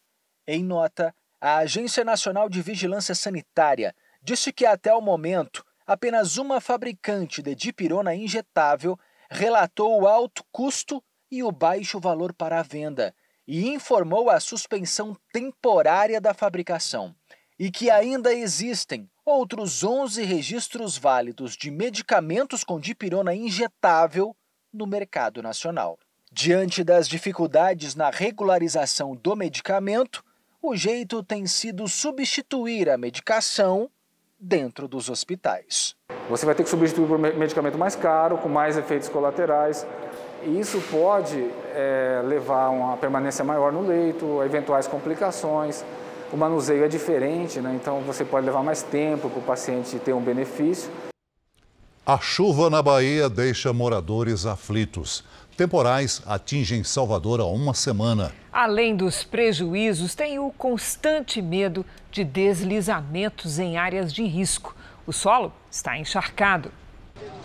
[SPEAKER 54] Em nota, a Agência Nacional de Vigilância Sanitária disse que até o momento apenas uma fabricante de dipirona injetável relatou o alto custo e o baixo valor para a venda e informou a suspensão temporária da fabricação e que ainda existem outros 11 registros válidos de medicamentos com dipirona injetável no mercado nacional. Diante das dificuldades na regularização do medicamento, o jeito tem sido substituir a medicação dentro dos hospitais.
[SPEAKER 55] Você vai ter que substituir por medicamento mais caro, com mais efeitos colaterais, E isso pode é, levar a uma permanência maior no leito, a eventuais complicações. O manuseio é diferente, né? então você pode levar mais tempo para o paciente ter um benefício.
[SPEAKER 3] A chuva na Bahia deixa moradores aflitos. Temporais atingem Salvador há uma semana.
[SPEAKER 2] Além dos prejuízos, tem o constante medo de deslizamentos em áreas de risco. O solo está encharcado.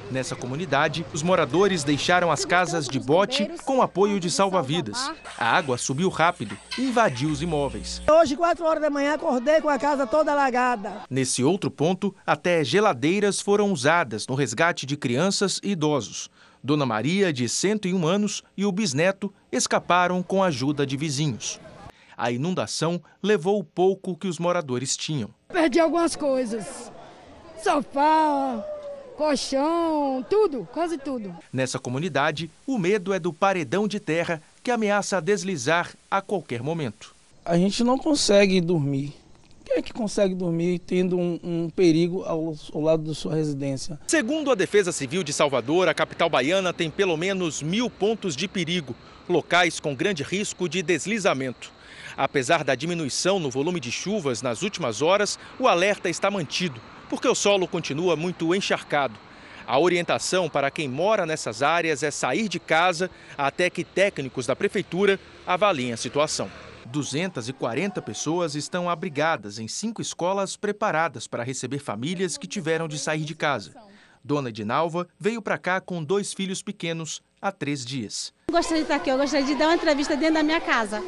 [SPEAKER 50] Nessa comunidade, os moradores deixaram as casas de bote com apoio de salva-vidas. A água subiu rápido e invadiu os imóveis.
[SPEAKER 56] Hoje, 4 horas da manhã, acordei com a casa toda alagada.
[SPEAKER 50] Nesse outro ponto, até geladeiras foram usadas no resgate de crianças e idosos. Dona Maria, de 101 anos, e o bisneto escaparam com a ajuda de vizinhos. A inundação levou o pouco que os moradores tinham.
[SPEAKER 56] Perdi algumas coisas. Sofá, colchão, tudo, quase tudo.
[SPEAKER 50] Nessa comunidade, o medo é do paredão de terra que ameaça deslizar a qualquer momento.
[SPEAKER 57] A gente não consegue dormir. Quem é que consegue dormir tendo um, um perigo ao, ao, lado da sua residência?
[SPEAKER 50] Segundo a Defesa Civil de Salvador, a capital baiana tem pelo menos mil pontos de perigo, locais com grande risco de deslizamento. Apesar da diminuição no volume de chuvas nas últimas horas, o alerta está mantido porque o solo continua muito encharcado. A orientação para quem mora nessas áreas é sair de casa até que técnicos da prefeitura avaliem a situação. 240 pessoas estão abrigadas em cinco escolas preparadas para receber famílias que tiveram de sair de casa. Dona Edinalva veio para cá com dois filhos pequenos há três dias.
[SPEAKER 56] Gostaria de estar aqui, eu gostaria de dar uma entrevista dentro da minha casa.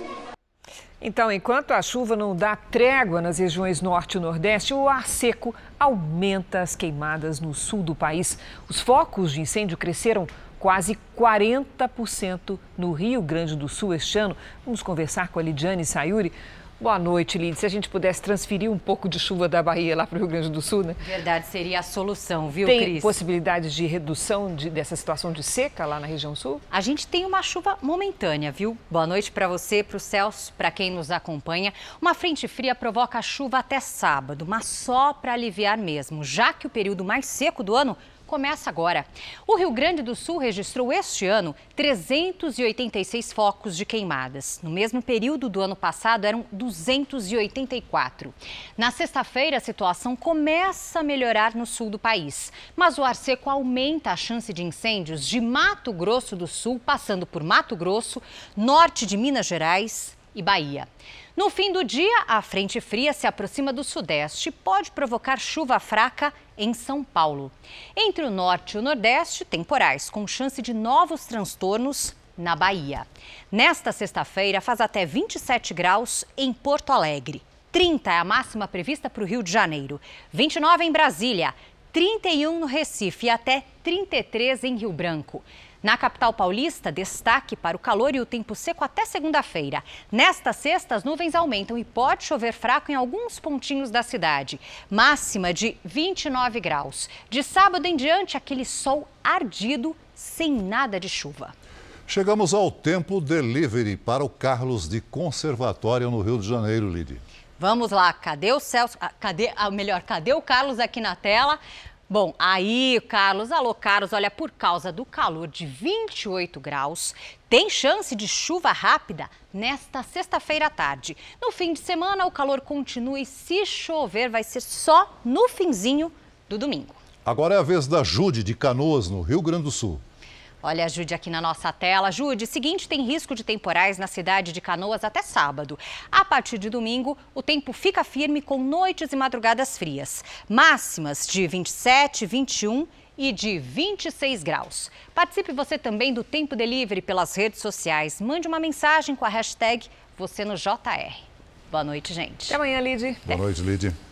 [SPEAKER 2] Então, enquanto a chuva não dá trégua nas regiões norte e nordeste, o ar seco aumenta as queimadas no sul do país. Os focos de incêndio cresceram quase 40% no Rio Grande do Sul este ano. Vamos conversar com a Lidiane Sayuri. Boa noite, Lid. Se a gente pudesse transferir um pouco de chuva da Bahia lá para o Rio Grande do Sul, né?
[SPEAKER 58] Verdade, seria a solução, viu,
[SPEAKER 2] tem
[SPEAKER 58] Cris?
[SPEAKER 2] Tem possibilidades de redução de, dessa situação de seca lá na região sul?
[SPEAKER 58] A gente tem uma chuva momentânea, viu? Boa noite para você, para o Celso, para quem nos acompanha. Uma frente fria provoca chuva até sábado, mas só para aliviar mesmo, já que o período mais seco do ano começa agora. O Rio Grande do Sul registrou este ano 386 focos de queimadas. No mesmo período do ano passado, eram 284. Na sexta-feira, a situação começa a melhorar no sul do país. Mas o ar seco aumenta a chance de incêndios de Mato Grosso do Sul, passando por Mato Grosso, norte de Minas Gerais e Bahia. No fim do dia, a frente fria se aproxima do sudeste e pode provocar chuva fraca em São Paulo. Entre o norte e o nordeste, temporais, com chance de novos transtornos na Bahia. Nesta sexta-feira, faz até 27 graus em Porto Alegre. 30 é a máxima prevista para o Rio de Janeiro. 29 em Brasília. 31 no Recife e até 33 em Rio Branco. Na capital paulista, destaque para o calor e o tempo seco até segunda-feira. Nesta sexta, as nuvens aumentam e pode chover fraco em alguns pontinhos da cidade. Máxima de 29 graus. De sábado em diante, aquele sol ardido, sem nada de chuva.
[SPEAKER 3] Chegamos ao tempo delivery para o Carlos de Conservatório no Rio de Janeiro, Lidi.
[SPEAKER 58] Vamos lá, cadê o Celso? Ah, cadê, ah, melhor, cadê o Carlos aqui na tela? Bom, aí, Carlos, alô, Carlos, olha, por causa do calor de 28 graus, tem chance de chuva rápida nesta sexta-feira à tarde. No fim de semana, o calor continua e se chover, vai ser só no finzinho do domingo.
[SPEAKER 3] Agora é a vez da Jude de Canoas, no Rio Grande do Sul.
[SPEAKER 58] Olha a Jude aqui na nossa tela. Jude, seguinte, tem risco de temporais na cidade de Canoas até sábado. A partir de domingo, o tempo fica firme com noites e madrugadas frias. Máximas de 27, 21 e de 26 graus. Participe você também do Tempo Delivery pelas redes sociais. Mande uma mensagem com a hashtag você no JR. Boa noite, gente.
[SPEAKER 2] Até amanhã, Lid.
[SPEAKER 3] Boa noite, Lid.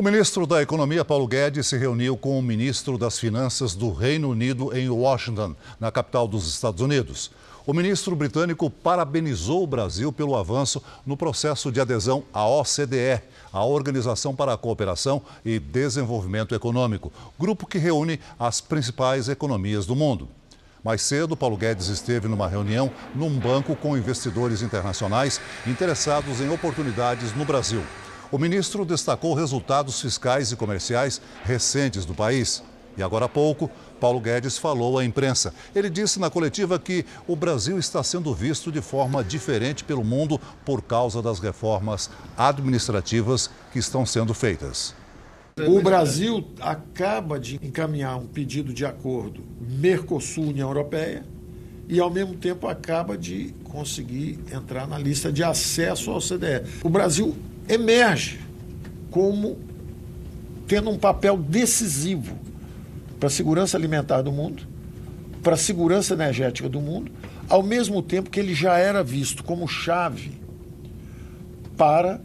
[SPEAKER 3] O ministro da Economia, Paulo Guedes, se reuniu com o ministro das Finanças do Reino Unido em Washington, na capital dos Estados Unidos. O ministro britânico parabenizou o Brasil pelo avanço no processo de adesão à OCDE, a Organização para a Cooperação e Desenvolvimento Econômico, grupo que reúne as principais economias do mundo. Mais cedo, Paulo Guedes esteve numa reunião num banco com investidores internacionais interessados em oportunidades no Brasil. O ministro destacou resultados fiscais e comerciais recentes do país. E agora há pouco, Paulo Guedes falou à imprensa. Ele disse na coletiva que o Brasil está sendo visto de forma diferente pelo mundo por causa das reformas administrativas que estão sendo feitas.
[SPEAKER 59] O Brasil acaba de encaminhar um pedido de acordo Mercosul-União Europeia e, ao mesmo tempo, acaba de conseguir entrar na lista de acesso ao CDE. O Brasil emerge como tendo um papel decisivo para a segurança alimentar do mundo, para a segurança energética do mundo, ao mesmo tempo que ele já era visto como chave para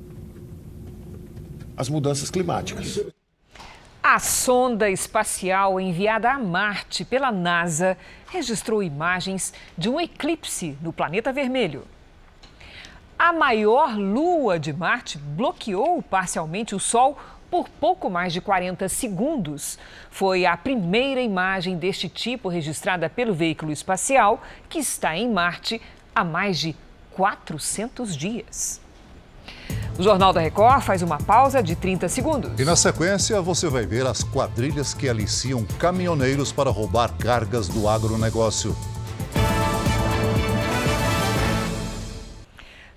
[SPEAKER 59] as mudanças climáticas.
[SPEAKER 2] A sonda espacial enviada a Marte pela NASA registrou imagens de um eclipse no planeta vermelho. A maior lua de Marte bloqueou parcialmente o Sol por pouco mais de 40 segundos. Foi a primeira imagem deste tipo registrada pelo veículo espacial que está em Marte há mais de 400 dias. O Jornal da Record faz uma pausa de 30 segundos.
[SPEAKER 3] E na sequência você vai ver as quadrilhas que aliciam caminhoneiros para roubar cargas do agronegócio.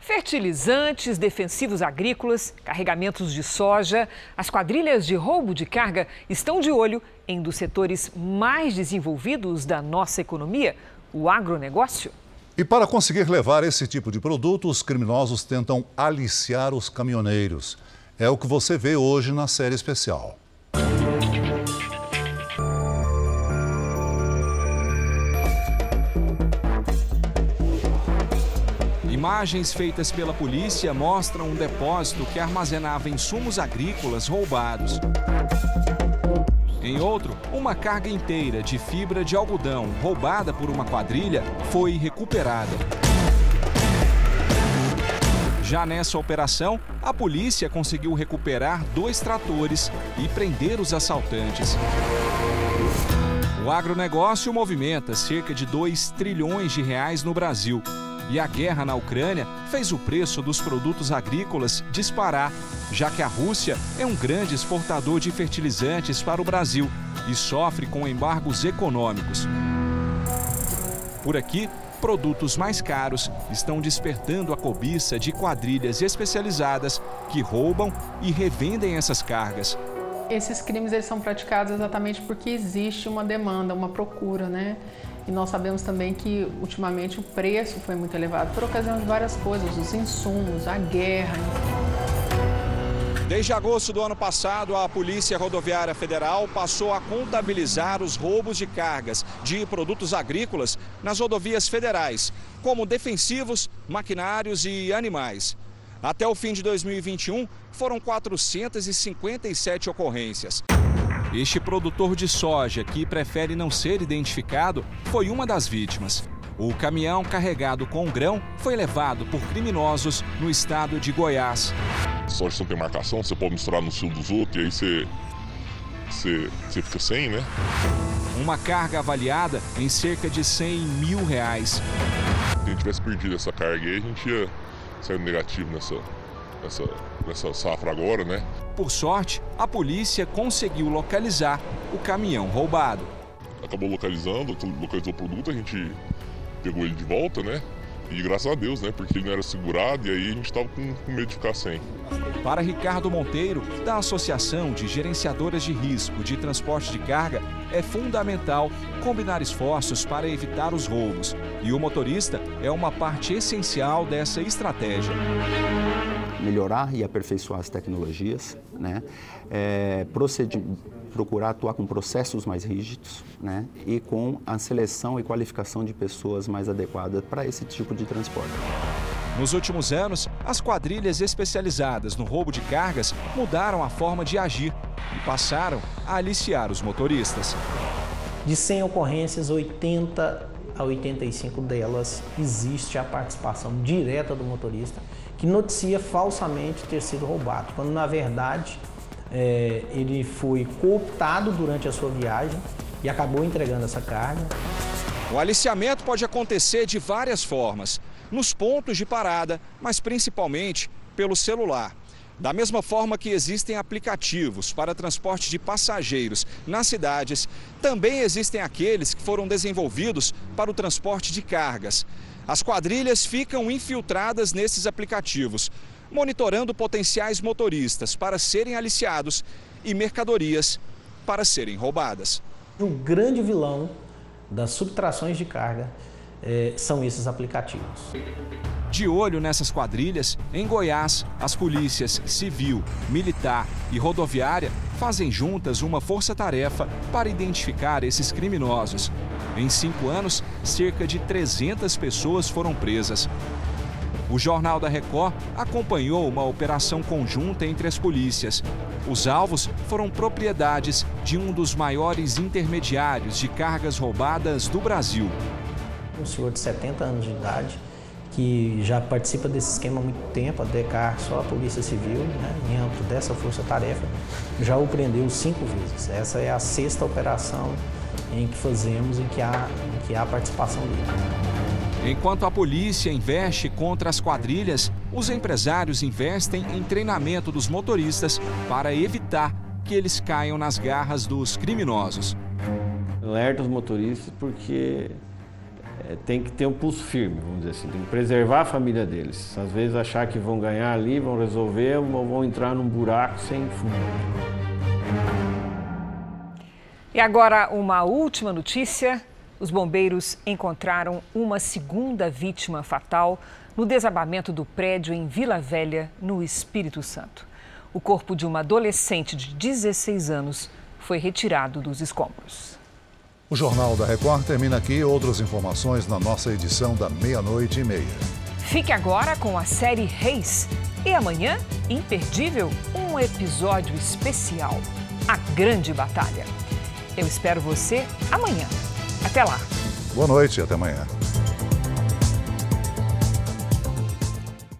[SPEAKER 2] Fertilizantes, defensivos agrícolas, carregamentos de soja, as quadrilhas de roubo de carga estão de olho em um dos setores mais desenvolvidos da nossa economia, o agronegócio.
[SPEAKER 3] E para conseguir levar esse tipo de produto, os criminosos tentam aliciar os caminhoneiros. É o que você vê hoje na série especial.
[SPEAKER 60] Imagens feitas pela polícia mostram um depósito que armazenava insumos agrícolas roubados. Em outro, uma carga inteira de fibra de algodão roubada por uma quadrilha foi recuperada. Já nessa operação, a polícia conseguiu recuperar dois tratores e prender os assaltantes. O agronegócio movimenta cerca de 2 trilhões de reais no Brasil. E a guerra na Ucrânia fez o preço dos produtos agrícolas disparar, já que a Rússia é um grande exportador de fertilizantes para o Brasil e sofre com embargos econômicos. Por aqui, produtos mais caros estão despertando a cobiça de quadrilhas especializadas que roubam e revendem essas cargas.
[SPEAKER 61] Esses crimes eles são praticados exatamente porque existe uma demanda, uma procura, né? E nós sabemos também que ultimamente o preço foi muito elevado por ocasião de várias coisas, os insumos, a guerra.
[SPEAKER 60] Desde agosto do ano passado, a Polícia Rodoviária Federal passou a contabilizar os roubos de cargas de produtos agrícolas nas rodovias federais, como defensivos, maquinários e animais. Até o fim de 2021, foram 457 ocorrências. Este produtor de soja, que prefere não ser identificado, foi uma das vítimas. O caminhão carregado com grão foi levado por criminosos no estado de Goiás.
[SPEAKER 62] Soja não tem marcação, você pode misturar no cio dos outros e aí você, você, você fica sem, né?
[SPEAKER 60] Uma carga avaliada em cerca de 100 mil reais.
[SPEAKER 62] Se a gente tivesse perdido essa carga aí, a gente ia sair negativo nessa, nessa, nessa safra agora, né?
[SPEAKER 60] Por sorte, a polícia conseguiu localizar o caminhão roubado.
[SPEAKER 62] Acabou localizando, localizou o produto, a gente pegou ele de volta, né? E graças a Deus, né? Porque ele não era segurado e aí a gente estava com, com medo de ficar sem.
[SPEAKER 60] Para Ricardo Monteiro, da Associação de Gerenciadoras de Risco de Transporte de Carga, é fundamental combinar esforços para evitar os roubos. E o motorista é uma parte essencial dessa estratégia
[SPEAKER 63] melhorar e aperfeiçoar as tecnologias, né? É, procurar atuar com processos mais rígidos né? e com a seleção e qualificação de pessoas mais adequadas para esse tipo de transporte.
[SPEAKER 60] Nos últimos anos, as quadrilhas especializadas no roubo de cargas mudaram a forma de agir e passaram a aliciar os motoristas.
[SPEAKER 64] De 100 ocorrências, 80 a 85 delas existe a participação direta do motorista que noticia falsamente ter sido roubado, quando na verdade é, ele foi cooptado durante a sua viagem e acabou entregando essa carga.
[SPEAKER 60] O aliciamento pode acontecer de várias formas, nos pontos de parada, mas principalmente pelo celular. Da mesma forma que existem aplicativos para transporte de passageiros nas cidades, também existem aqueles que foram desenvolvidos para o transporte de cargas. As quadrilhas ficam infiltradas nesses aplicativos, monitorando potenciais motoristas para serem aliciados e mercadorias para serem roubadas.
[SPEAKER 64] O grande vilão das subtrações de carga eh, são esses aplicativos.
[SPEAKER 60] De olho nessas quadrilhas, em Goiás, as polícias civil, militar e rodoviária fazem juntas uma força-tarefa para identificar esses criminosos. Em cinco anos, cerca de 300 pessoas foram presas. O Jornal da Record acompanhou uma operação conjunta entre as polícias. Os alvos foram propriedades de um dos maiores intermediários de cargas roubadas do Brasil.
[SPEAKER 64] Um senhor de 70 anos de idade que já participa desse esquema há muito tempo, a DECAR, só a Polícia Civil, né, em âmbito dessa força-tarefa, já o prendeu cinco vezes. Essa é a sexta operação em que fazemos, em que há, em que há participação dele.
[SPEAKER 60] Enquanto a polícia investe contra as quadrilhas, os empresários investem em treinamento dos motoristas para evitar que eles caiam nas garras dos criminosos.
[SPEAKER 65] Alerta os motoristas porque é, tem que ter um pulso firme, vamos dizer assim, tem que preservar a família deles. Às vezes achar que vão ganhar ali, vão resolver ou vão entrar num buraco sem fundo.
[SPEAKER 2] E agora uma última notícia. Os bombeiros encontraram uma segunda vítima fatal no desabamento do prédio em Vila Velha, no Espírito Santo. O corpo de uma adolescente de 16 anos foi retirado dos escombros.
[SPEAKER 3] O Jornal da Record termina aqui. Outras informações na nossa edição da meia-noite e meia.
[SPEAKER 2] Fique agora com a série Reis. E amanhã, imperdível, um episódio especial: A Grande Batalha. Eu espero você amanhã. Até lá.
[SPEAKER 3] Boa noite e até amanhã.